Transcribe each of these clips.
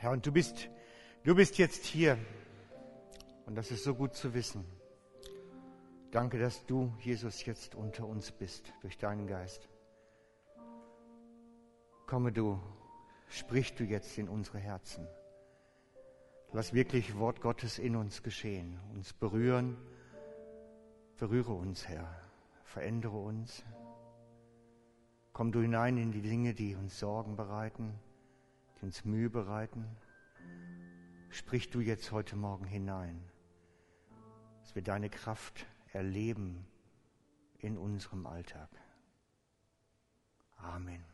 Herr, und du bist, du bist jetzt hier. Und das ist so gut zu wissen. Danke, dass du, Jesus, jetzt unter uns bist durch deinen Geist. Komme du, sprich du jetzt in unsere Herzen. Lass wirklich Wort Gottes in uns geschehen, uns berühren. Berühre uns, Herr. Verändere uns. Komm du hinein in die Dinge, die uns Sorgen bereiten, die uns Mühe bereiten. Sprich du jetzt heute Morgen hinein, dass wir deine Kraft erleben in unserem Alltag. Amen.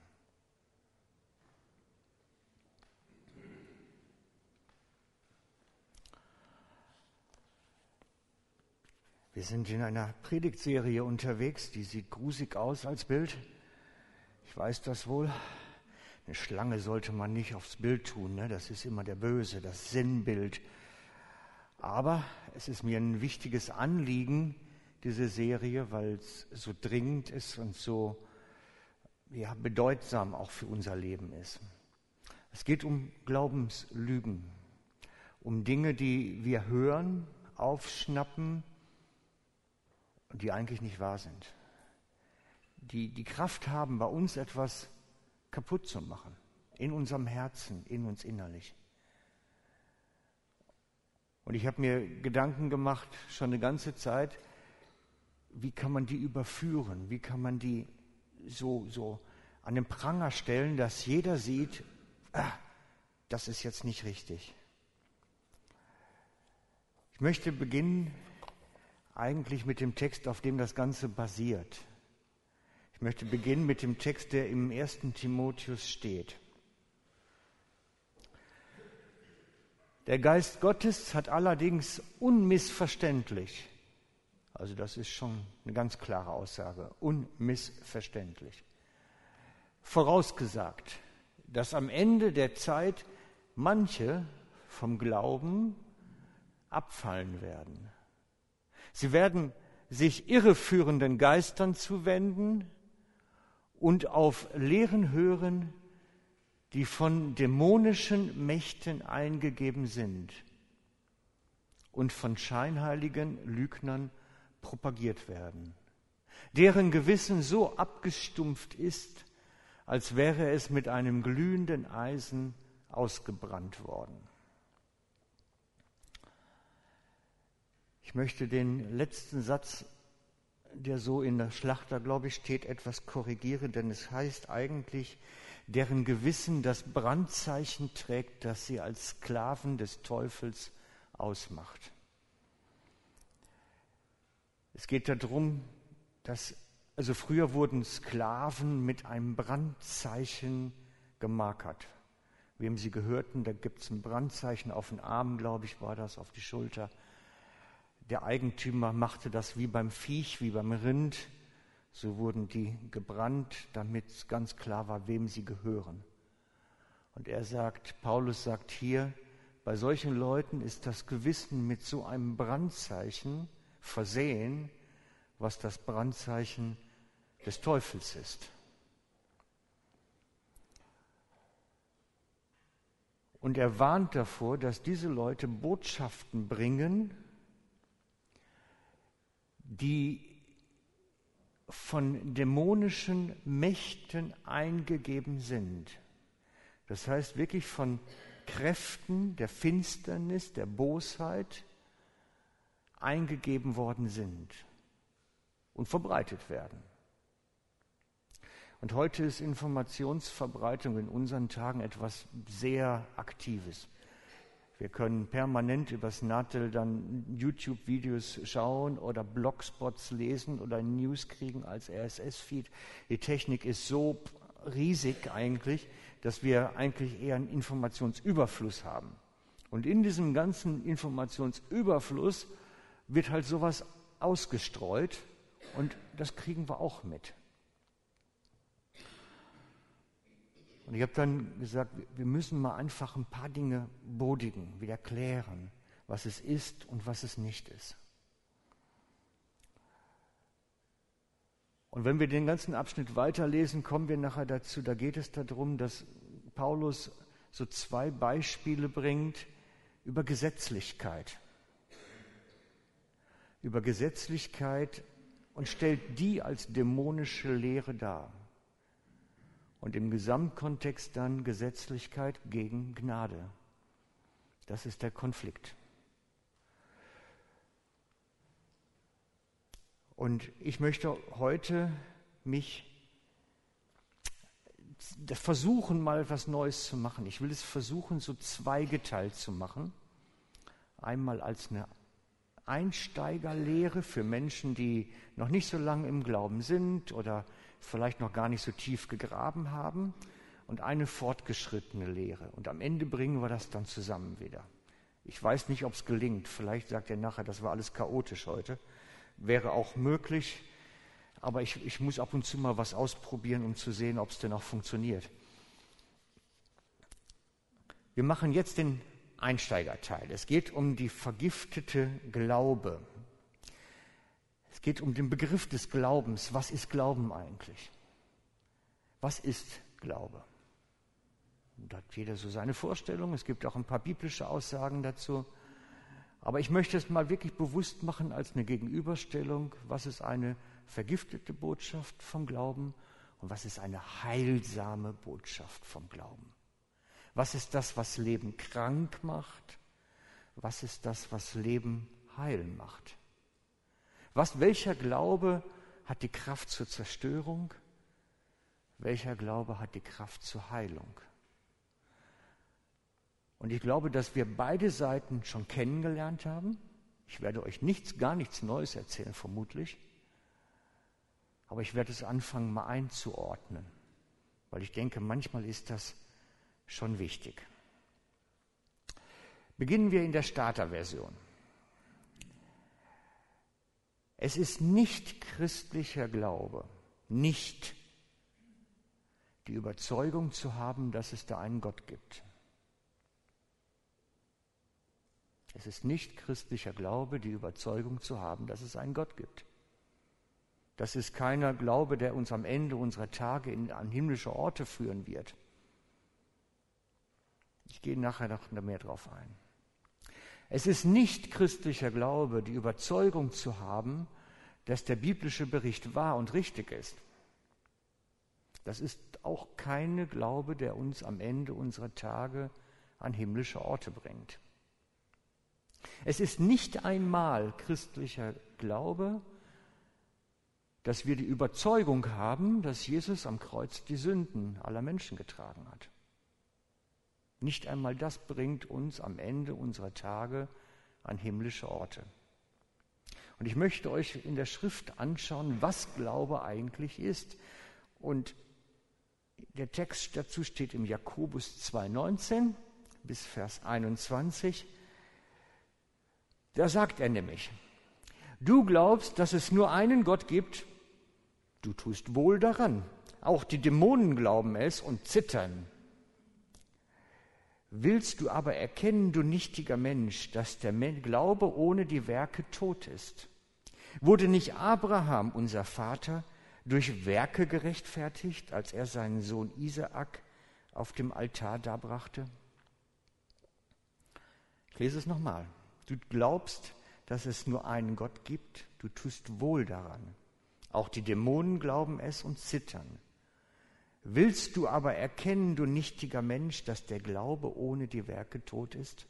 Wir sind in einer Predigtserie unterwegs, die sieht grusig aus als Bild. Ich weiß das wohl. Eine Schlange sollte man nicht aufs Bild tun, ne? das ist immer der Böse, das Sinnbild. Aber es ist mir ein wichtiges Anliegen, diese Serie, weil es so dringend ist und so ja, bedeutsam auch für unser Leben ist. Es geht um Glaubenslügen, um Dinge, die wir hören, aufschnappen, die eigentlich nicht wahr sind. Die die Kraft haben, bei uns etwas kaputt zu machen. In unserem Herzen, in uns innerlich. Und ich habe mir Gedanken gemacht, schon eine ganze Zeit, wie kann man die überführen? Wie kann man die so, so an den Pranger stellen, dass jeder sieht, ah, das ist jetzt nicht richtig. Ich möchte beginnen eigentlich mit dem Text, auf dem das Ganze basiert. Ich möchte beginnen mit dem Text, der im ersten Timotheus steht. Der Geist Gottes hat allerdings unmissverständlich, also das ist schon eine ganz klare Aussage, unmissverständlich, vorausgesagt, dass am Ende der Zeit manche vom Glauben abfallen werden. Sie werden sich irreführenden Geistern zuwenden und auf Lehren hören, die von dämonischen Mächten eingegeben sind und von scheinheiligen Lügnern propagiert werden, deren Gewissen so abgestumpft ist, als wäre es mit einem glühenden Eisen ausgebrannt worden. Ich möchte den letzten Satz, der so in der Schlachter, glaube ich, steht, etwas korrigieren, denn es heißt eigentlich, deren Gewissen das Brandzeichen trägt, das sie als Sklaven des Teufels ausmacht. Es geht darum, dass, also früher wurden Sklaven mit einem Brandzeichen gemarkert. Wem sie gehörten, da gibt es ein Brandzeichen auf den Arm, glaube ich, war das, auf die Schulter der Eigentümer machte das wie beim Viech, wie beim Rind. So wurden die gebrannt, damit ganz klar war, wem sie gehören. Und er sagt, Paulus sagt hier, bei solchen Leuten ist das Gewissen mit so einem Brandzeichen versehen, was das Brandzeichen des Teufels ist. Und er warnt davor, dass diese Leute Botschaften bringen, die von dämonischen Mächten eingegeben sind. Das heißt wirklich von Kräften der Finsternis, der Bosheit eingegeben worden sind und verbreitet werden. Und heute ist Informationsverbreitung in unseren Tagen etwas sehr Aktives. Wir können permanent übers Nattel dann YouTube-Videos schauen oder Blogspots lesen oder News kriegen als RSS-Feed. Die Technik ist so riesig eigentlich, dass wir eigentlich eher einen Informationsüberfluss haben. Und in diesem ganzen Informationsüberfluss wird halt sowas ausgestreut und das kriegen wir auch mit. Und ich habe dann gesagt, wir müssen mal einfach ein paar Dinge bodigen, wieder klären, was es ist und was es nicht ist. Und wenn wir den ganzen Abschnitt weiterlesen, kommen wir nachher dazu, da geht es darum, dass Paulus so zwei Beispiele bringt über Gesetzlichkeit. Über Gesetzlichkeit und stellt die als dämonische Lehre dar. Und im Gesamtkontext dann Gesetzlichkeit gegen Gnade. Das ist der Konflikt. Und ich möchte heute mich versuchen, mal etwas Neues zu machen. Ich will es versuchen, so zweigeteilt zu machen. Einmal als eine Einsteigerlehre für Menschen, die noch nicht so lange im Glauben sind oder vielleicht noch gar nicht so tief gegraben haben und eine fortgeschrittene Lehre. Und am Ende bringen wir das dann zusammen wieder. Ich weiß nicht, ob es gelingt. Vielleicht sagt er nachher, das war alles chaotisch heute. Wäre auch möglich. Aber ich, ich muss ab und zu mal was ausprobieren, um zu sehen, ob es denn auch funktioniert. Wir machen jetzt den Einsteigerteil. Es geht um die vergiftete Glaube. Es geht um den Begriff des Glaubens. Was ist Glauben eigentlich? Was ist Glaube? Da hat jeder so seine Vorstellung. Es gibt auch ein paar biblische Aussagen dazu. Aber ich möchte es mal wirklich bewusst machen als eine Gegenüberstellung. Was ist eine vergiftete Botschaft vom Glauben und was ist eine heilsame Botschaft vom Glauben? Was ist das, was Leben krank macht? Was ist das, was Leben heil macht? Was, welcher Glaube hat die Kraft zur Zerstörung? Welcher Glaube hat die Kraft zur Heilung? Und ich glaube, dass wir beide Seiten schon kennengelernt haben. Ich werde euch nichts, gar nichts Neues erzählen, vermutlich. Aber ich werde es anfangen, mal einzuordnen, weil ich denke, manchmal ist das schon wichtig. Beginnen wir in der Starterversion. Es ist nicht christlicher Glaube, nicht die Überzeugung zu haben, dass es da einen Gott gibt. Es ist nicht christlicher Glaube, die Überzeugung zu haben, dass es einen Gott gibt. Das ist keiner Glaube, der uns am Ende unserer Tage in, an himmlische Orte führen wird. Ich gehe nachher noch mehr darauf ein. Es ist nicht christlicher Glaube, die Überzeugung zu haben, dass der biblische Bericht wahr und richtig ist. Das ist auch keine Glaube, der uns am Ende unserer Tage an himmlische Orte bringt. Es ist nicht einmal christlicher Glaube, dass wir die Überzeugung haben, dass Jesus am Kreuz die Sünden aller Menschen getragen hat. Nicht einmal das bringt uns am Ende unserer Tage an himmlische Orte. Und ich möchte euch in der Schrift anschauen, was Glaube eigentlich ist. Und der Text dazu steht im Jakobus 2,19 bis Vers 21. Da sagt er nämlich, du glaubst, dass es nur einen Gott gibt, Du tust wohl daran. Auch die Dämonen glauben es und zittern. Willst du aber erkennen, du nichtiger Mensch, dass der Glaube ohne die Werke tot ist? Wurde nicht Abraham, unser Vater, durch Werke gerechtfertigt, als er seinen Sohn Isaak auf dem Altar darbrachte? Ich lese es nochmal. Du glaubst, dass es nur einen Gott gibt, du tust wohl daran. Auch die Dämonen glauben es und zittern. Willst du aber erkennen, du nichtiger Mensch, dass der Glaube ohne die Werke tot ist?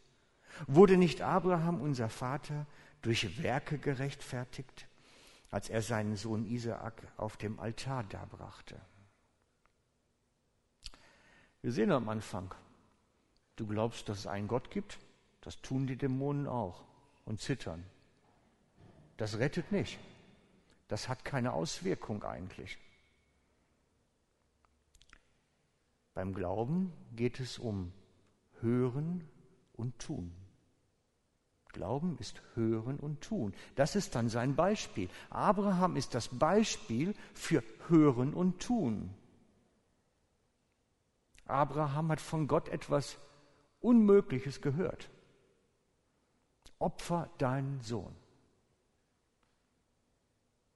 Wurde nicht Abraham, unser Vater, durch Werke gerechtfertigt, als er seinen Sohn Isaak auf dem Altar darbrachte? Wir sehen am Anfang, du glaubst, dass es einen Gott gibt, das tun die Dämonen auch und zittern. Das rettet nicht. Das hat keine Auswirkung eigentlich. Beim Glauben geht es um Hören und Tun. Glauben ist Hören und Tun. Das ist dann sein Beispiel. Abraham ist das Beispiel für Hören und Tun. Abraham hat von Gott etwas Unmögliches gehört. Opfer deinen Sohn.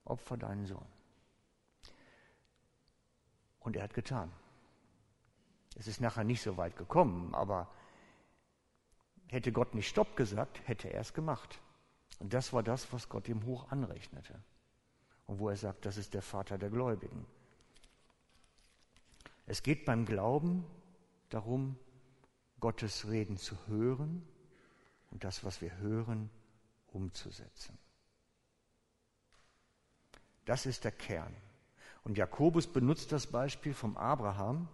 Opfer deinen Sohn. Und er hat getan. Es ist nachher nicht so weit gekommen, aber hätte Gott nicht Stopp gesagt, hätte er es gemacht. Und das war das, was Gott ihm hoch anrechnete. Und wo er sagt, das ist der Vater der Gläubigen. Es geht beim Glauben darum, Gottes Reden zu hören und das, was wir hören, umzusetzen. Das ist der Kern. Und Jakobus benutzt das Beispiel vom Abraham,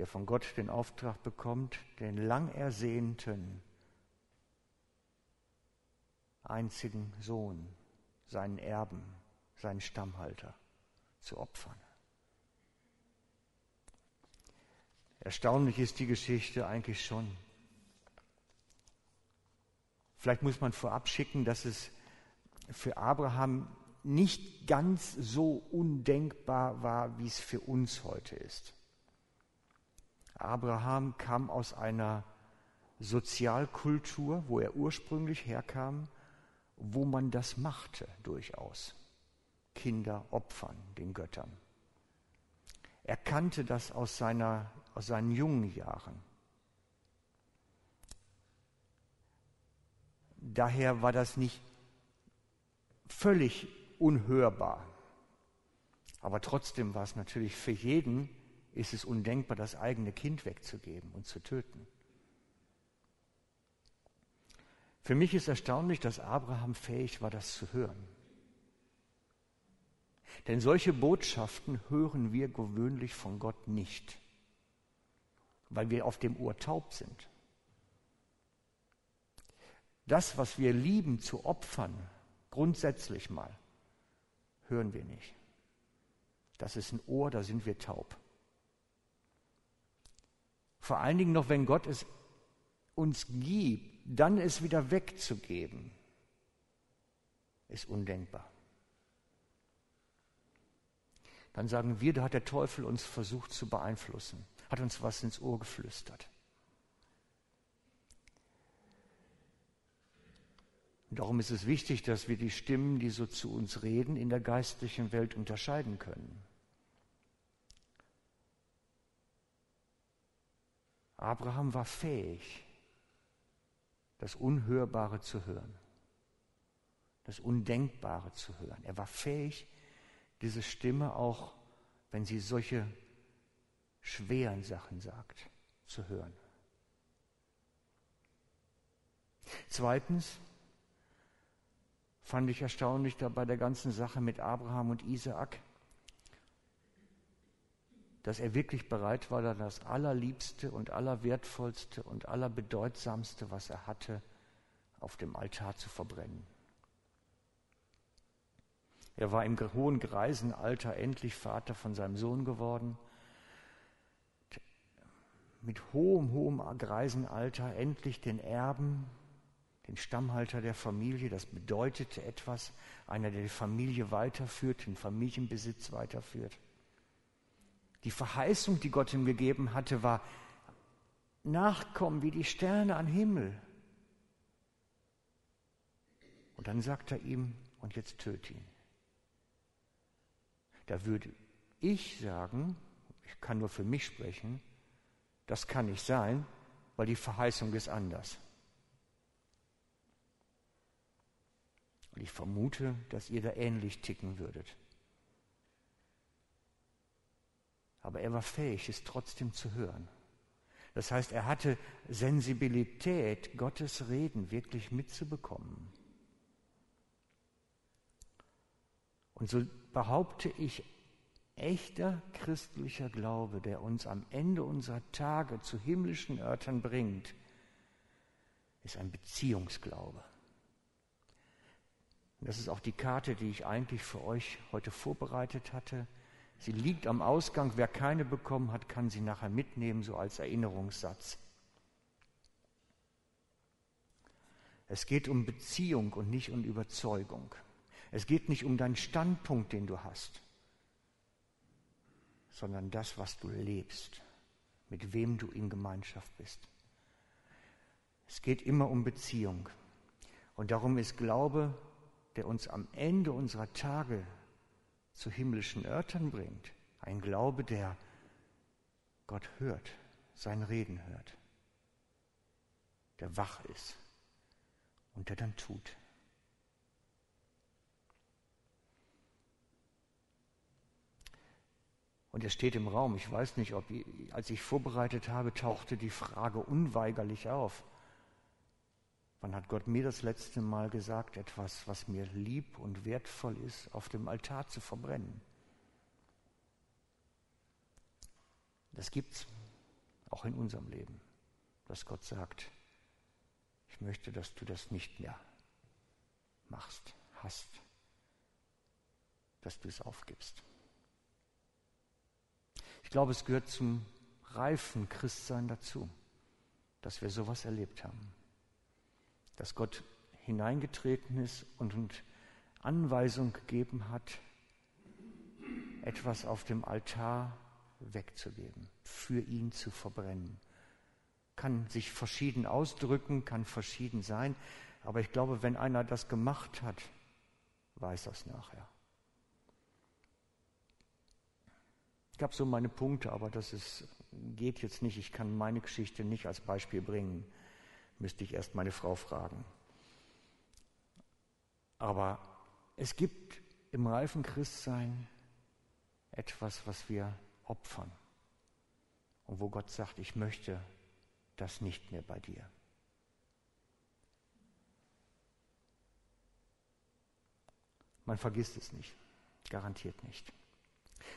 der von Gott den Auftrag bekommt, den lang ersehnten einzigen Sohn, seinen Erben, seinen Stammhalter zu opfern. Erstaunlich ist die Geschichte eigentlich schon. Vielleicht muss man vorab schicken, dass es für Abraham nicht ganz so undenkbar war, wie es für uns heute ist. Abraham kam aus einer Sozialkultur, wo er ursprünglich herkam, wo man das machte durchaus. Kinder opfern den Göttern. Er kannte das aus, seiner, aus seinen jungen Jahren. Daher war das nicht völlig unhörbar. Aber trotzdem war es natürlich für jeden, ist es undenkbar, das eigene Kind wegzugeben und zu töten. Für mich ist erstaunlich, dass Abraham fähig war, das zu hören. Denn solche Botschaften hören wir gewöhnlich von Gott nicht, weil wir auf dem Ohr taub sind. Das, was wir lieben zu opfern, grundsätzlich mal, hören wir nicht. Das ist ein Ohr, da sind wir taub. Vor allen Dingen noch, wenn Gott es uns gibt, dann es wieder wegzugeben, ist undenkbar. Dann sagen wir, da hat der Teufel uns versucht zu beeinflussen, hat uns was ins Ohr geflüstert. Und darum ist es wichtig, dass wir die Stimmen, die so zu uns reden, in der geistlichen Welt unterscheiden können. Abraham war fähig, das Unhörbare zu hören, das Undenkbare zu hören. Er war fähig, diese Stimme auch, wenn sie solche schweren Sachen sagt, zu hören. Zweitens fand ich erstaunlich da bei der ganzen Sache mit Abraham und Isaak, dass er wirklich bereit war, dann das Allerliebste und Allerwertvollste und Allerbedeutsamste, was er hatte, auf dem Altar zu verbrennen. Er war im hohen Greisenalter endlich Vater von seinem Sohn geworden. Mit hohem, hohem Greisenalter endlich den Erben, den Stammhalter der Familie. Das bedeutete etwas, einer, der die Familie weiterführt, den Familienbesitz weiterführt. Die Verheißung, die Gott ihm gegeben hatte, war Nachkommen wie die Sterne am Himmel. Und dann sagt er ihm, und jetzt töte ihn. Da würde ich sagen, ich kann nur für mich sprechen, das kann nicht sein, weil die Verheißung ist anders. Und ich vermute, dass ihr da ähnlich ticken würdet. Aber er war fähig, es trotzdem zu hören. Das heißt, er hatte Sensibilität, Gottes Reden wirklich mitzubekommen. Und so behaupte ich, echter christlicher Glaube, der uns am Ende unserer Tage zu himmlischen Örtern bringt, ist ein Beziehungsglaube. Und das ist auch die Karte, die ich eigentlich für euch heute vorbereitet hatte. Sie liegt am Ausgang. Wer keine bekommen hat, kann sie nachher mitnehmen, so als Erinnerungssatz. Es geht um Beziehung und nicht um Überzeugung. Es geht nicht um deinen Standpunkt, den du hast, sondern das, was du lebst, mit wem du in Gemeinschaft bist. Es geht immer um Beziehung. Und darum ist Glaube, der uns am Ende unserer Tage zu himmlischen Örtern bringt. Ein Glaube, der Gott hört, sein Reden hört, der wach ist und der dann tut. Und er steht im Raum. Ich weiß nicht, ob, als ich vorbereitet habe, tauchte die Frage unweigerlich auf. Wann hat Gott mir das letzte Mal gesagt, etwas, was mir lieb und wertvoll ist, auf dem Altar zu verbrennen? Das gibt's auch in unserem Leben, dass Gott sagt, ich möchte, dass du das nicht mehr machst, hast, dass du es aufgibst. Ich glaube, es gehört zum reifen Christsein dazu, dass wir sowas erlebt haben. Dass Gott hineingetreten ist und Anweisung gegeben hat, etwas auf dem Altar wegzugeben, für ihn zu verbrennen. Kann sich verschieden ausdrücken, kann verschieden sein, aber ich glaube, wenn einer das gemacht hat, weiß es nachher. Ich habe so meine Punkte, aber das ist, geht jetzt nicht. Ich kann meine Geschichte nicht als Beispiel bringen. Müsste ich erst meine Frau fragen. Aber es gibt im reifen Christsein etwas, was wir opfern. Und wo Gott sagt, ich möchte das nicht mehr bei dir. Man vergisst es nicht, garantiert nicht.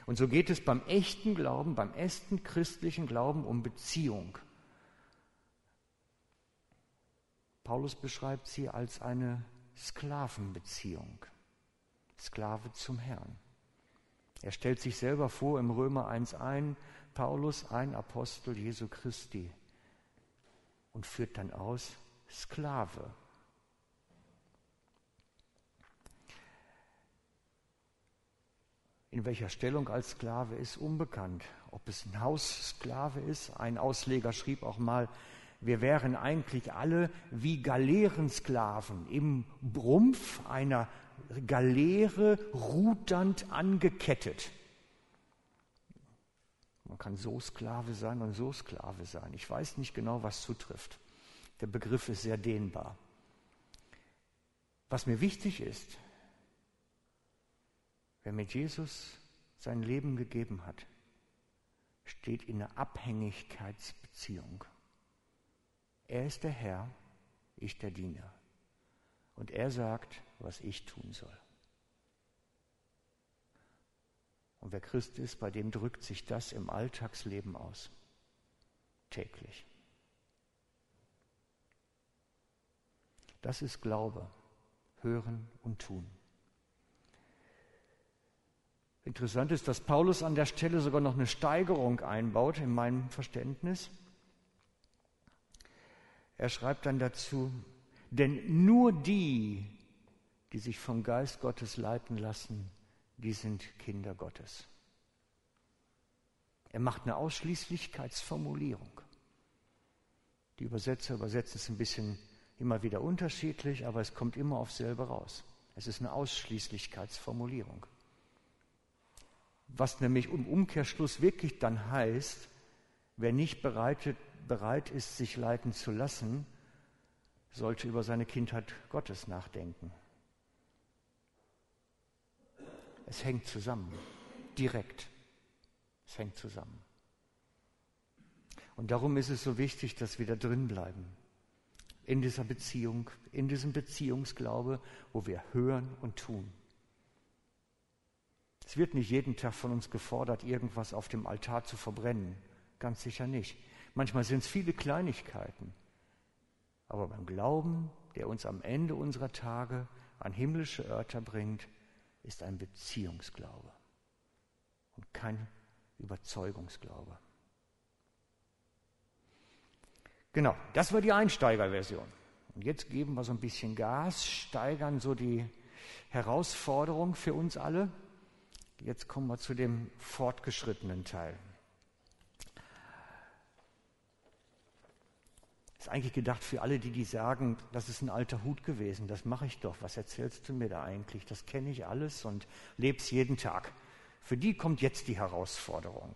Und so geht es beim echten Glauben, beim echten christlichen Glauben um Beziehung. Paulus beschreibt sie als eine Sklavenbeziehung. Sklave zum Herrn. Er stellt sich selber vor im Römer 1 ein, Paulus, ein Apostel Jesu Christi und führt dann aus Sklave. In welcher Stellung als Sklave ist unbekannt. Ob es ein Haussklave ist, ein Ausleger schrieb auch mal, wir wären eigentlich alle wie Galeerensklaven im Brumpf einer Galeere rudernd angekettet. Man kann so Sklave sein und so Sklave sein. Ich weiß nicht genau, was zutrifft. Der Begriff ist sehr dehnbar. Was mir wichtig ist, Wer mit Jesus sein Leben gegeben hat, steht in einer Abhängigkeitsbeziehung. Er ist der Herr, ich der Diener. Und er sagt, was ich tun soll. Und wer Christ ist, bei dem drückt sich das im Alltagsleben aus. Täglich. Das ist Glaube, hören und tun. Interessant ist, dass Paulus an der Stelle sogar noch eine Steigerung einbaut in meinem Verständnis. Er schreibt dann dazu, denn nur die, die sich vom Geist Gottes leiten lassen, die sind Kinder Gottes. Er macht eine Ausschließlichkeitsformulierung. Die Übersetzer übersetzen es ein bisschen immer wieder unterschiedlich, aber es kommt immer auf selber raus. Es ist eine Ausschließlichkeitsformulierung. Was nämlich im Umkehrschluss wirklich dann heißt, wer nicht bereit, bereit ist, sich leiten zu lassen, sollte über seine Kindheit Gottes nachdenken. Es hängt zusammen, direkt. Es hängt zusammen. Und darum ist es so wichtig, dass wir da drin bleiben. In dieser Beziehung, in diesem Beziehungsglaube, wo wir hören und tun. Es wird nicht jeden Tag von uns gefordert, irgendwas auf dem Altar zu verbrennen. Ganz sicher nicht. Manchmal sind es viele Kleinigkeiten. Aber beim Glauben, der uns am Ende unserer Tage an himmlische Örter bringt, ist ein Beziehungsglaube und kein Überzeugungsglaube. Genau, das war die Einsteigerversion. Und jetzt geben wir so ein bisschen Gas, steigern so die Herausforderung für uns alle. Jetzt kommen wir zu dem fortgeschrittenen Teil. Ist eigentlich gedacht für alle, die die sagen, das ist ein alter Hut gewesen, das mache ich doch. Was erzählst du mir da eigentlich? Das kenne ich alles und lebe es jeden Tag. Für die kommt jetzt die Herausforderung.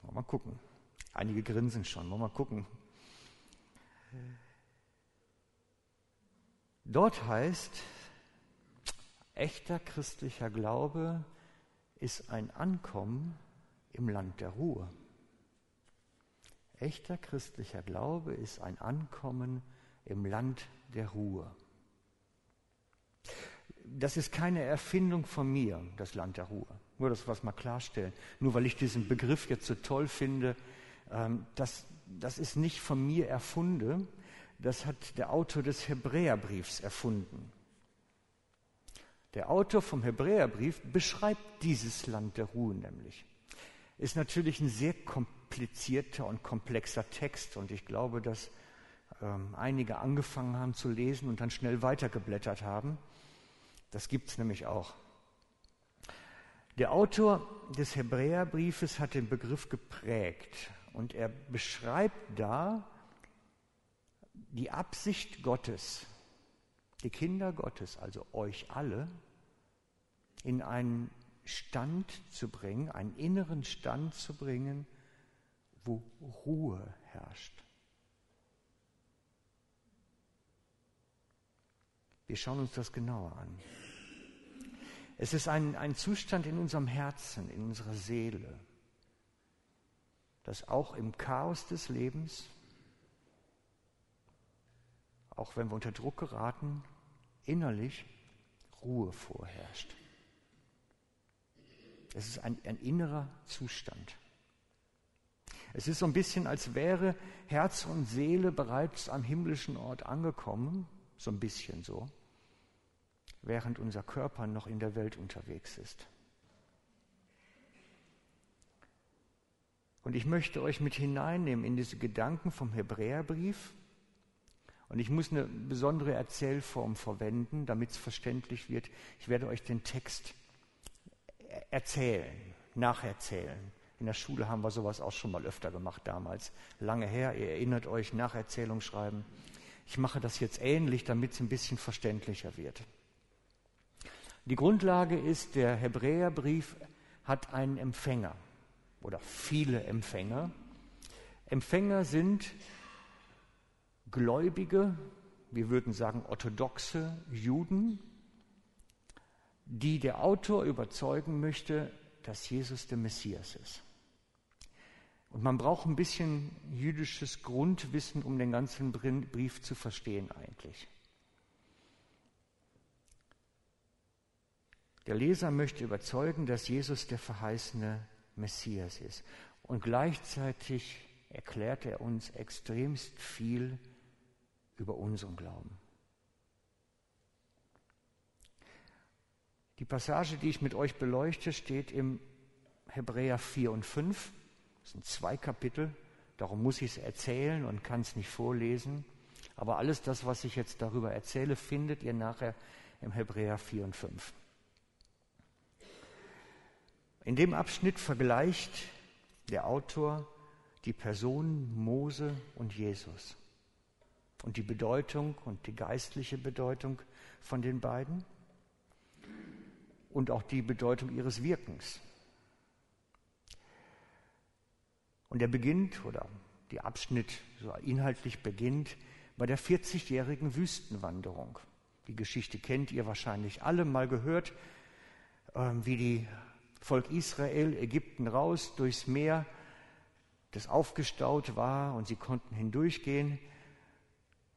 Wollen mal gucken. Einige grinsen schon. Wollen mal gucken. Dort heißt, echter christlicher Glaube ist ein Ankommen im Land der Ruhe. Echter christlicher Glaube ist ein Ankommen im Land der Ruhe. Das ist keine Erfindung von mir, das Land der Ruhe. Nur das was mal klarstellen. Nur weil ich diesen Begriff jetzt so toll finde, ähm, das, das ist nicht von mir erfunden. Das hat der Autor des Hebräerbriefs erfunden. Der Autor vom Hebräerbrief beschreibt dieses Land der Ruhe nämlich. Ist natürlich ein sehr komplizierter und komplexer Text und ich glaube, dass ähm, einige angefangen haben zu lesen und dann schnell weitergeblättert haben. Das gibt es nämlich auch. Der Autor des Hebräerbriefes hat den Begriff geprägt und er beschreibt da die Absicht Gottes, die Kinder Gottes, also euch alle, in einen Stand zu bringen, einen inneren Stand zu bringen, wo Ruhe herrscht. Wir schauen uns das genauer an. Es ist ein, ein Zustand in unserem Herzen, in unserer Seele, dass auch im Chaos des Lebens, auch wenn wir unter Druck geraten, innerlich Ruhe vorherrscht. Es ist ein, ein innerer Zustand. Es ist so ein bisschen, als wäre Herz und Seele bereits am himmlischen Ort angekommen, so ein bisschen so während unser Körper noch in der Welt unterwegs ist. Und ich möchte euch mit hineinnehmen in diese Gedanken vom Hebräerbrief. Und ich muss eine besondere Erzählform verwenden, damit es verständlich wird. Ich werde euch den Text erzählen, nacherzählen. In der Schule haben wir sowas auch schon mal öfter gemacht damals. Lange her, ihr erinnert euch, Nacherzählung schreiben. Ich mache das jetzt ähnlich, damit es ein bisschen verständlicher wird. Die Grundlage ist, der Hebräerbrief hat einen Empfänger oder viele Empfänger. Empfänger sind Gläubige, wir würden sagen orthodoxe Juden, die der Autor überzeugen möchte, dass Jesus der Messias ist. Und man braucht ein bisschen jüdisches Grundwissen, um den ganzen Brief zu verstehen eigentlich. Der Leser möchte überzeugen, dass Jesus der verheißene Messias ist. Und gleichzeitig erklärt er uns extremst viel über unseren Glauben. Die Passage, die ich mit euch beleuchte, steht im Hebräer 4 und 5. Das sind zwei Kapitel. Darum muss ich es erzählen und kann es nicht vorlesen. Aber alles das, was ich jetzt darüber erzähle, findet ihr nachher im Hebräer 4 und 5. In dem Abschnitt vergleicht der Autor die Personen Mose und Jesus und die Bedeutung und die geistliche Bedeutung von den beiden und auch die Bedeutung ihres Wirkens. Und er beginnt, oder der Abschnitt so inhaltlich beginnt, bei der 40-jährigen Wüstenwanderung. Die Geschichte kennt ihr wahrscheinlich alle mal gehört, ähm, wie die Volk Israel Ägypten raus durchs Meer, das aufgestaut war und sie konnten hindurchgehen.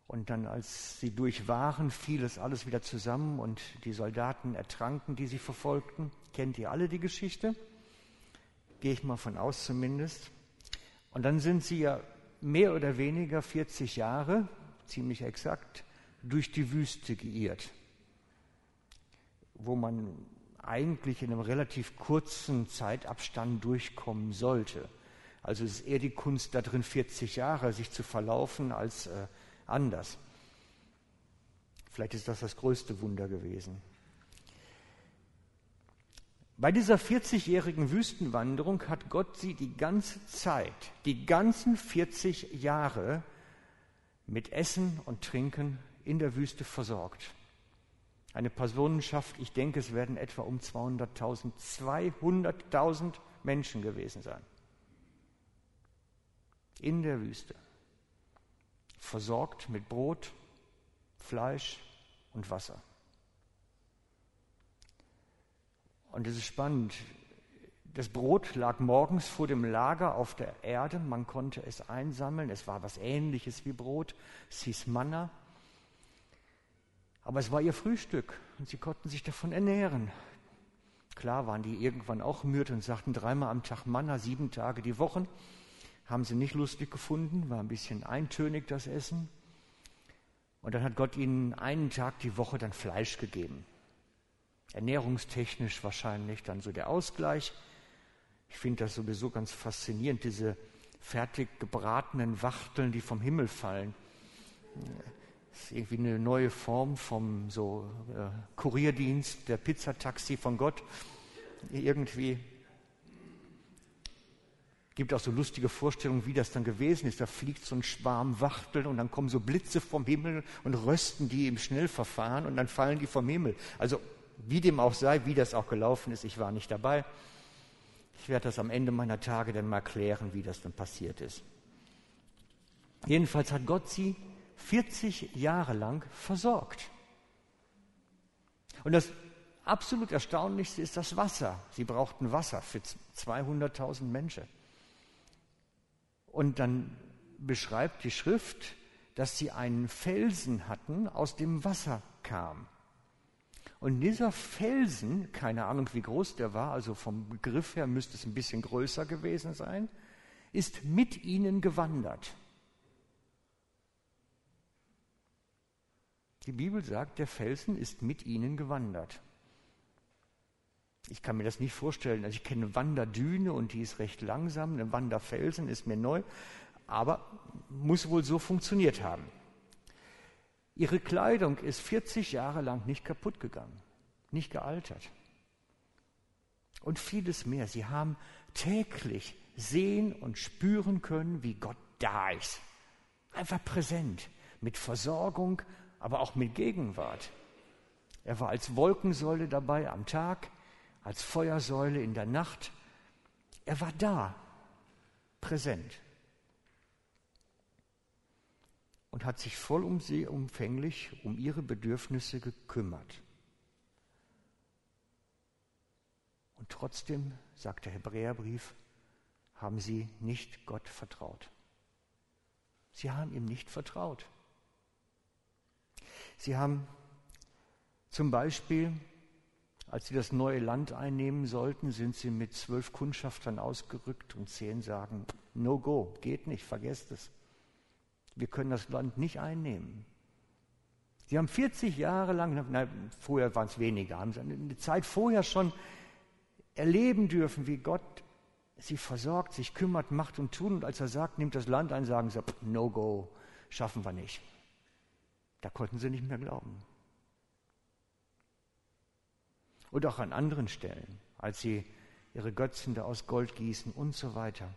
Und dann, als sie durch waren, fiel es alles wieder zusammen und die Soldaten ertranken, die sie verfolgten. Kennt ihr alle die Geschichte? Gehe ich mal von aus zumindest. Und dann sind sie ja mehr oder weniger 40 Jahre, ziemlich exakt, durch die Wüste geirrt, wo man eigentlich in einem relativ kurzen Zeitabstand durchkommen sollte. Also es ist eher die Kunst da drin, 40 Jahre sich zu verlaufen als äh, anders. Vielleicht ist das das größte Wunder gewesen. Bei dieser 40-jährigen Wüstenwanderung hat Gott sie die ganze Zeit, die ganzen 40 Jahre mit Essen und Trinken in der Wüste versorgt. Eine Personenschaft, ich denke, es werden etwa um 200.000, 200.000 Menschen gewesen sein. in der Wüste, versorgt mit Brot, Fleisch und Wasser. Und es ist spannend. Das Brot lag morgens vor dem Lager auf der Erde. Man konnte es einsammeln. Es war was Ähnliches wie Brot. Es hieß Manna. Aber es war ihr Frühstück und sie konnten sich davon ernähren. Klar waren die irgendwann auch müde und sagten dreimal am Tag Manna, sieben Tage die Woche. Haben sie nicht lustig gefunden, war ein bisschen eintönig das Essen. Und dann hat Gott ihnen einen Tag die Woche dann Fleisch gegeben. Ernährungstechnisch wahrscheinlich dann so der Ausgleich. Ich finde das sowieso ganz faszinierend, diese fertig gebratenen Wachteln, die vom Himmel fallen. Das ist irgendwie eine neue Form vom so äh, Kurierdienst, der Pizzataxi von Gott. Irgendwie gibt auch so lustige Vorstellungen, wie das dann gewesen ist. Da fliegt so ein Schwarm Wachteln und dann kommen so Blitze vom Himmel und rösten die im Schnellverfahren und dann fallen die vom Himmel. Also wie dem auch sei, wie das auch gelaufen ist, ich war nicht dabei. Ich werde das am Ende meiner Tage dann mal klären, wie das dann passiert ist. Jedenfalls hat Gott sie 40 Jahre lang versorgt. Und das absolut Erstaunlichste ist das Wasser. Sie brauchten Wasser für 200.000 Menschen. Und dann beschreibt die Schrift, dass sie einen Felsen hatten, aus dem Wasser kam. Und dieser Felsen, keine Ahnung wie groß der war, also vom Begriff her müsste es ein bisschen größer gewesen sein, ist mit ihnen gewandert. Die Bibel sagt, der Felsen ist mit ihnen gewandert. Ich kann mir das nicht vorstellen. Also ich kenne eine Wanderdüne und die ist recht langsam. Eine Wanderfelsen ist mir neu, aber muss wohl so funktioniert haben. Ihre Kleidung ist 40 Jahre lang nicht kaputt gegangen, nicht gealtert. Und vieles mehr. Sie haben täglich sehen und spüren können, wie Gott da ist. Einfach präsent, mit Versorgung, aber auch mit Gegenwart. Er war als Wolkensäule dabei am Tag, als Feuersäule in der Nacht. Er war da, präsent. Und hat sich vollumfänglich um ihre Bedürfnisse gekümmert. Und trotzdem, sagt der Hebräerbrief, haben sie nicht Gott vertraut. Sie haben ihm nicht vertraut. Sie haben zum Beispiel als sie das neue Land einnehmen sollten, sind sie mit zwölf Kundschaftern ausgerückt und zehn sagen, no go, geht nicht, vergesst es. Wir können das Land nicht einnehmen. Sie haben 40 Jahre lang, na, vorher waren es weniger, haben sie eine Zeit vorher schon erleben dürfen, wie Gott sie versorgt, sich kümmert, macht und tut. Und als er sagt, nimmt das Land ein, sagen sie, no go, schaffen wir nicht. Da konnten sie nicht mehr glauben und auch an anderen Stellen, als sie ihre Götzen da aus Gold gießen und so weiter.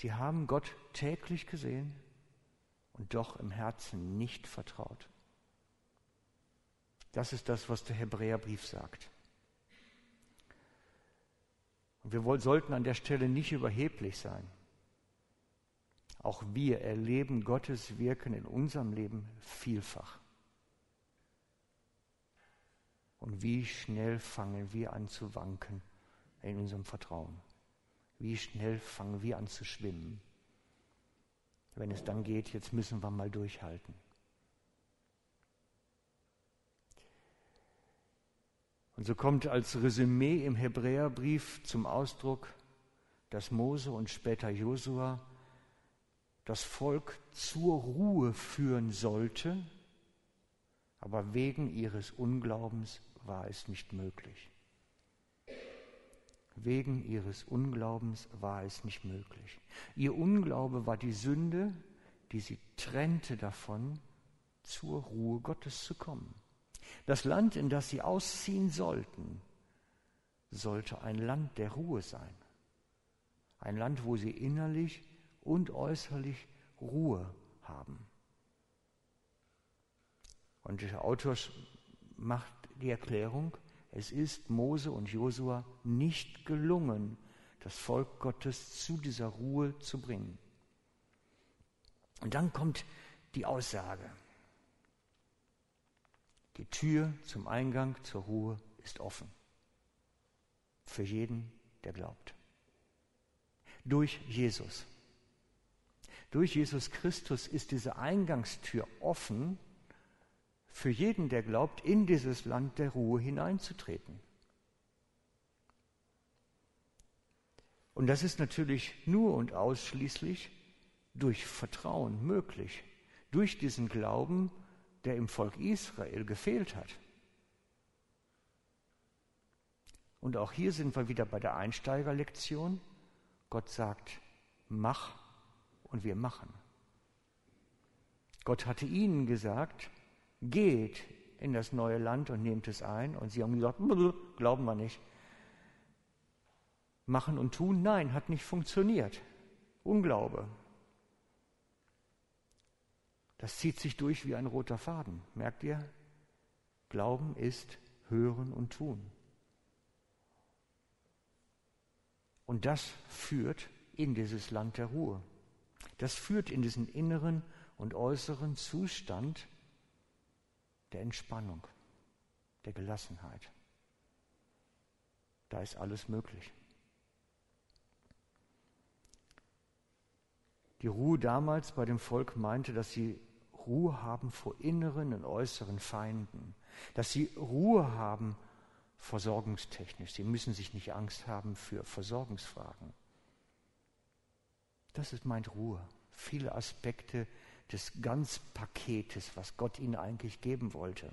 Sie haben Gott täglich gesehen und doch im Herzen nicht vertraut. Das ist das, was der Hebräerbrief sagt. Und wir sollten an der Stelle nicht überheblich sein. Auch wir erleben Gottes Wirken in unserem Leben vielfach. Und wie schnell fangen wir an zu wanken in unserem Vertrauen? Wie schnell fangen wir an zu schwimmen? Wenn es dann geht, jetzt müssen wir mal durchhalten. Und so kommt als Resümee im Hebräerbrief zum Ausdruck, dass Mose und später Josua das Volk zur Ruhe führen sollte, aber wegen ihres Unglaubens war es nicht möglich. Wegen ihres Unglaubens war es nicht möglich. Ihr Unglaube war die Sünde, die sie trennte davon, zur Ruhe Gottes zu kommen. Das Land, in das sie ausziehen sollten, sollte ein Land der Ruhe sein. Ein Land, wo sie innerlich und äußerlich Ruhe haben. Und der Autor macht die Erklärung, es ist Mose und Josua nicht gelungen, das Volk Gottes zu dieser Ruhe zu bringen. Und dann kommt die Aussage. Die Tür zum Eingang zur Ruhe ist offen. Für jeden, der glaubt. Durch Jesus. Durch Jesus Christus ist diese Eingangstür offen für jeden, der glaubt, in dieses Land der Ruhe hineinzutreten. Und das ist natürlich nur und ausschließlich durch Vertrauen möglich, durch diesen Glauben, der im Volk Israel gefehlt hat. Und auch hier sind wir wieder bei der Einsteigerlektion. Gott sagt, mach und wir machen. Gott hatte ihnen gesagt, geht in das neue Land und nehmt es ein. Und sie haben gesagt, glauben wir nicht. Machen und tun, nein, hat nicht funktioniert. Unglaube. Das zieht sich durch wie ein roter Faden. Merkt ihr? Glauben ist hören und tun. Und das führt in dieses Land der Ruhe. Das führt in diesen inneren und äußeren Zustand der Entspannung, der Gelassenheit. Da ist alles möglich. Die Ruhe damals bei dem Volk meinte, dass sie Ruhe haben vor inneren und äußeren Feinden, dass sie Ruhe haben versorgungstechnisch. Sie müssen sich nicht Angst haben für Versorgungsfragen. Das ist meint Ruhe. Viele Aspekte des Ganzpaketes, was Gott ihnen eigentlich geben wollte.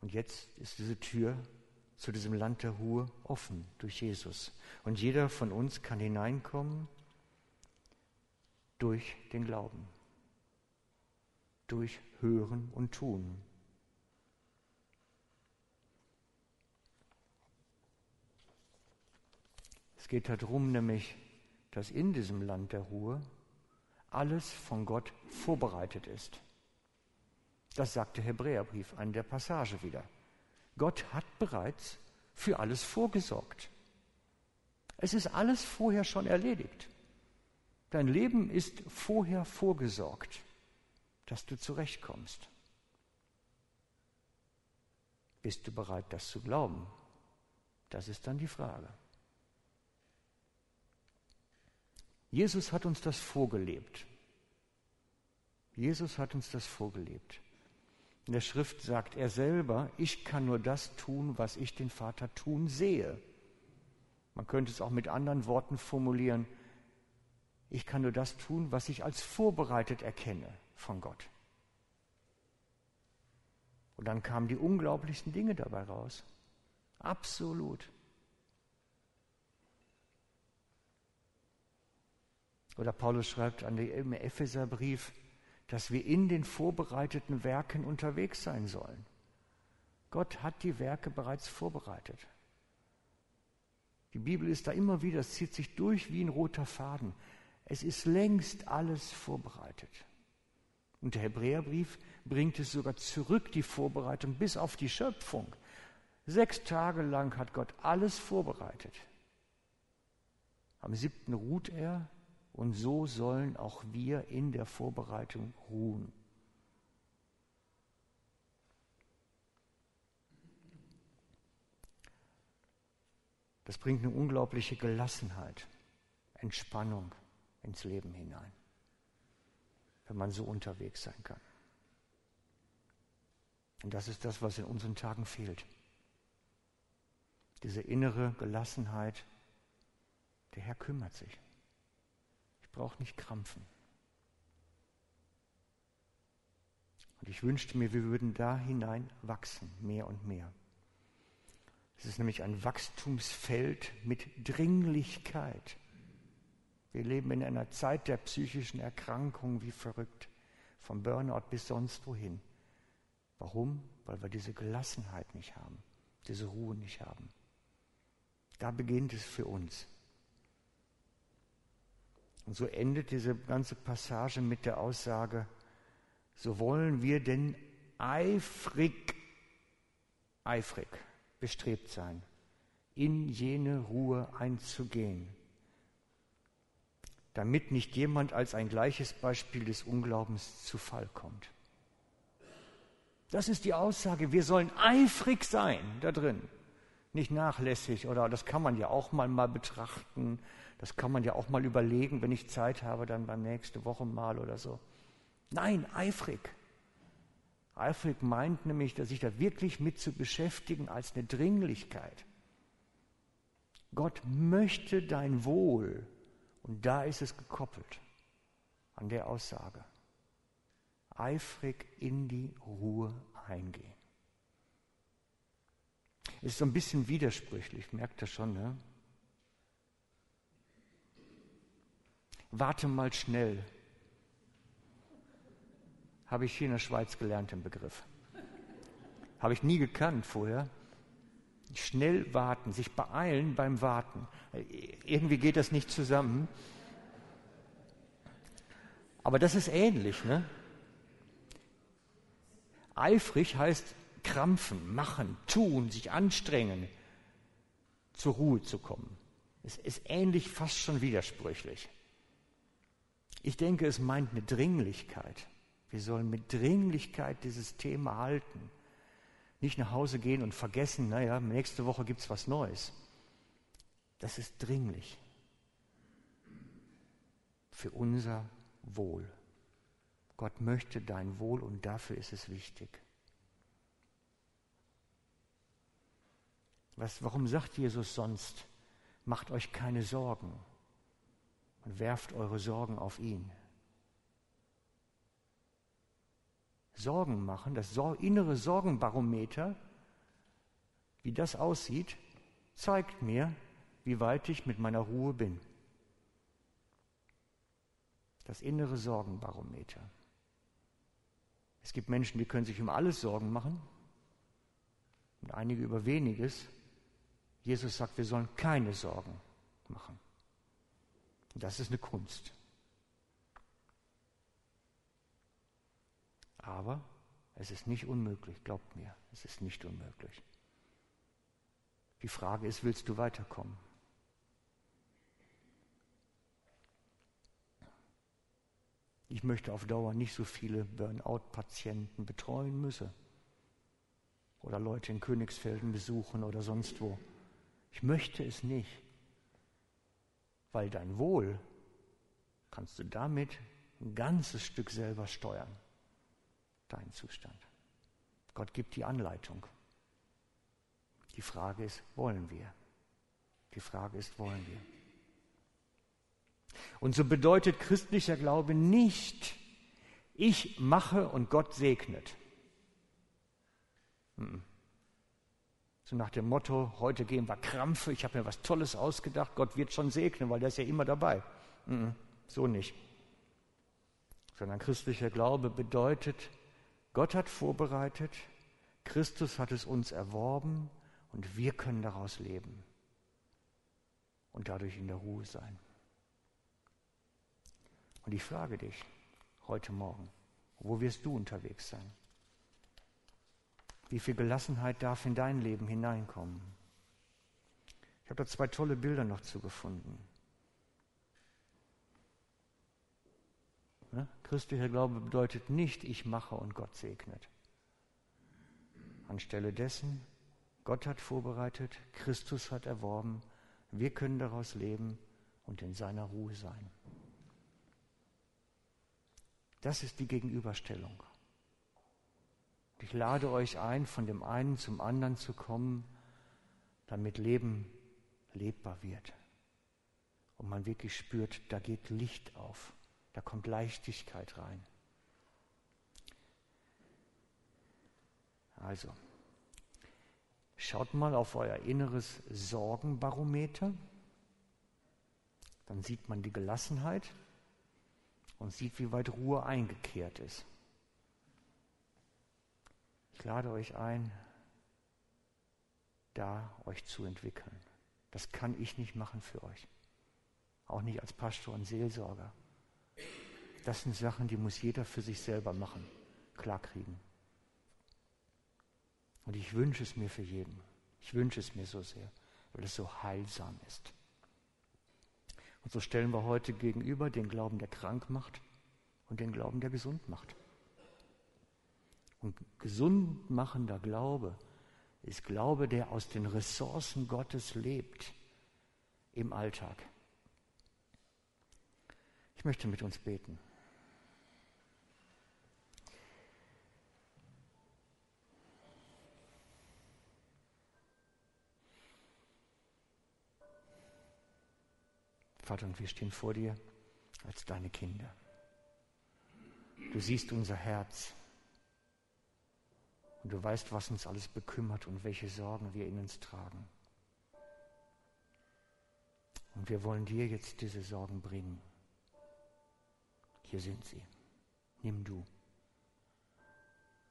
Und jetzt ist diese Tür zu diesem Land der Ruhe offen durch Jesus. Und jeder von uns kann hineinkommen durch den Glauben, durch Hören und Tun. Es geht darum nämlich, dass in diesem Land der Ruhe alles von Gott vorbereitet ist. Das sagt der Hebräerbrief an der Passage wieder. Gott hat bereits für alles vorgesorgt. Es ist alles vorher schon erledigt. Dein Leben ist vorher vorgesorgt, dass du zurechtkommst. Bist du bereit, das zu glauben? Das ist dann die Frage. Jesus hat uns das vorgelebt. Jesus hat uns das vorgelebt. In der Schrift sagt er selber, ich kann nur das tun, was ich den Vater tun sehe. Man könnte es auch mit anderen Worten formulieren, ich kann nur das tun, was ich als vorbereitet erkenne von Gott. Und dann kamen die unglaublichsten Dinge dabei raus. Absolut. Oder Paulus schreibt an den Epheserbrief, dass wir in den vorbereiteten Werken unterwegs sein sollen. Gott hat die Werke bereits vorbereitet. Die Bibel ist da immer wieder, es zieht sich durch wie ein roter Faden. Es ist längst alles vorbereitet. Und der Hebräerbrief bringt es sogar zurück, die Vorbereitung, bis auf die Schöpfung. Sechs Tage lang hat Gott alles vorbereitet. Am siebten ruht er und so sollen auch wir in der Vorbereitung ruhen. Das bringt eine unglaubliche Gelassenheit, Entspannung ins Leben hinein, wenn man so unterwegs sein kann. Und das ist das, was in unseren Tagen fehlt. Diese innere Gelassenheit, der Herr kümmert sich braucht nicht krampfen. Und ich wünschte mir, wir würden da hinein wachsen, mehr und mehr. Es ist nämlich ein Wachstumsfeld mit Dringlichkeit. Wir leben in einer Zeit der psychischen Erkrankung wie verrückt, vom Burnout bis sonst wohin. Warum? Weil wir diese Gelassenheit nicht haben, diese Ruhe nicht haben. Da beginnt es für uns. Und so endet diese ganze Passage mit der Aussage, so wollen wir denn eifrig eifrig, bestrebt sein, in jene Ruhe einzugehen, damit nicht jemand als ein gleiches Beispiel des Unglaubens zu Fall kommt. Das ist die Aussage, wir sollen eifrig sein da drin, nicht nachlässig oder das kann man ja auch mal, mal betrachten, das kann man ja auch mal überlegen, wenn ich Zeit habe, dann beim nächsten Woche mal oder so. Nein, eifrig. Eifrig meint nämlich, dass sich da wirklich mit zu beschäftigen als eine Dringlichkeit. Gott möchte dein Wohl und da ist es gekoppelt an der Aussage. Eifrig in die Ruhe eingehen. Ist so ein bisschen widersprüchlich, merkt ihr schon, ne? Warte mal schnell. Habe ich hier in der Schweiz gelernt, den Begriff. Habe ich nie gekannt vorher. Schnell warten, sich beeilen beim Warten. Irgendwie geht das nicht zusammen. Aber das ist ähnlich. Ne? Eifrig heißt krampfen, machen, tun, sich anstrengen, zur Ruhe zu kommen. Es ist ähnlich, fast schon widersprüchlich. Ich denke, es meint eine Dringlichkeit. Wir sollen mit Dringlichkeit dieses Thema halten. Nicht nach Hause gehen und vergessen, naja, nächste Woche gibt es was Neues. Das ist dringlich für unser Wohl. Gott möchte dein Wohl und dafür ist es wichtig. Was, warum sagt Jesus sonst, macht euch keine Sorgen und werft eure Sorgen auf ihn? Sorgen machen, das innere Sorgenbarometer, wie das aussieht, zeigt mir, wie weit ich mit meiner Ruhe bin. Das innere Sorgenbarometer. Es gibt Menschen, die können sich um alles Sorgen machen und einige über weniges. Jesus sagt, wir sollen keine Sorgen machen. Und das ist eine Kunst. Aber es ist nicht unmöglich, glaubt mir, es ist nicht unmöglich. Die Frage ist, willst du weiterkommen? Ich möchte auf Dauer nicht so viele Burnout-Patienten betreuen müssen oder Leute in Königsfelden besuchen oder sonst wo. Ich möchte es nicht, weil dein Wohl kannst du damit ein ganzes Stück selber steuern, dein Zustand. Gott gibt die Anleitung. Die Frage ist, wollen wir? Die Frage ist, wollen wir? Und so bedeutet christlicher Glaube nicht, ich mache und Gott segnet. So nach dem Motto, heute gehen wir Krampfe, ich habe mir was Tolles ausgedacht, Gott wird schon segnen, weil der ist ja immer dabei. So nicht. Sondern christlicher Glaube bedeutet, Gott hat vorbereitet, Christus hat es uns erworben und wir können daraus leben und dadurch in der Ruhe sein. Und ich frage dich heute Morgen, wo wirst du unterwegs sein? Wie viel Gelassenheit darf in dein Leben hineinkommen? Ich habe da zwei tolle Bilder noch zugefunden. Ne? Christlicher Glaube bedeutet nicht, ich mache und Gott segnet. Anstelle dessen, Gott hat vorbereitet, Christus hat erworben, wir können daraus leben und in seiner Ruhe sein. Das ist die Gegenüberstellung. Ich lade euch ein, von dem einen zum anderen zu kommen, damit Leben lebbar wird. Und man wirklich spürt, da geht Licht auf, da kommt Leichtigkeit rein. Also, schaut mal auf euer inneres Sorgenbarometer, dann sieht man die Gelassenheit und sieht, wie weit Ruhe eingekehrt ist. Ich lade euch ein, da euch zu entwickeln. Das kann ich nicht machen für euch. Auch nicht als Pastor und Seelsorger. Das sind Sachen, die muss jeder für sich selber machen, klarkriegen. Und ich wünsche es mir für jeden. Ich wünsche es mir so sehr, weil es so heilsam ist. Und so stellen wir heute gegenüber den Glauben, der krank macht und den Glauben, der gesund macht. Und gesund machender Glaube ist Glaube, der aus den Ressourcen Gottes lebt im Alltag. Ich möchte mit uns beten. Vater, und wir stehen vor dir als deine Kinder. Du siehst unser Herz. Und du weißt, was uns alles bekümmert und welche Sorgen wir in uns tragen. Und wir wollen dir jetzt diese Sorgen bringen. Hier sind sie. Nimm du.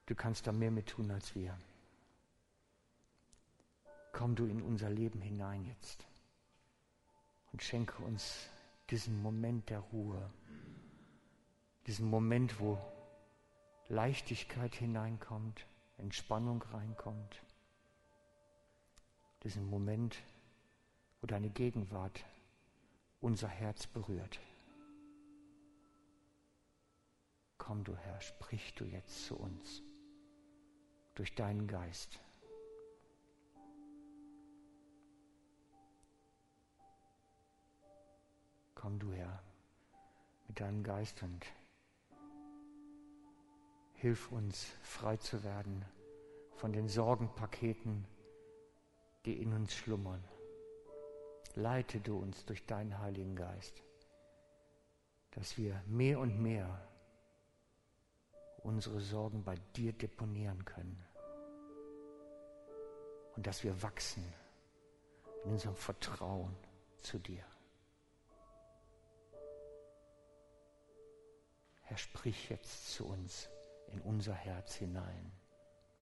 Du kannst da mehr mit tun als wir. Komm du in unser Leben hinein jetzt und schenke uns diesen Moment der Ruhe, diesen Moment, wo Leichtigkeit hineinkommt, Entspannung reinkommt, diesen Moment, wo deine Gegenwart unser Herz berührt. Komm du Herr, sprich du jetzt zu uns durch deinen Geist. Komm du Herr mit deinem Geist und hilf uns frei zu werden von den Sorgenpaketen, die in uns schlummern. Leite du uns durch deinen Heiligen Geist, dass wir mehr und mehr unsere Sorgen bei dir deponieren können und dass wir wachsen in unserem Vertrauen zu dir. Herr, sprich jetzt zu uns in unser Herz hinein.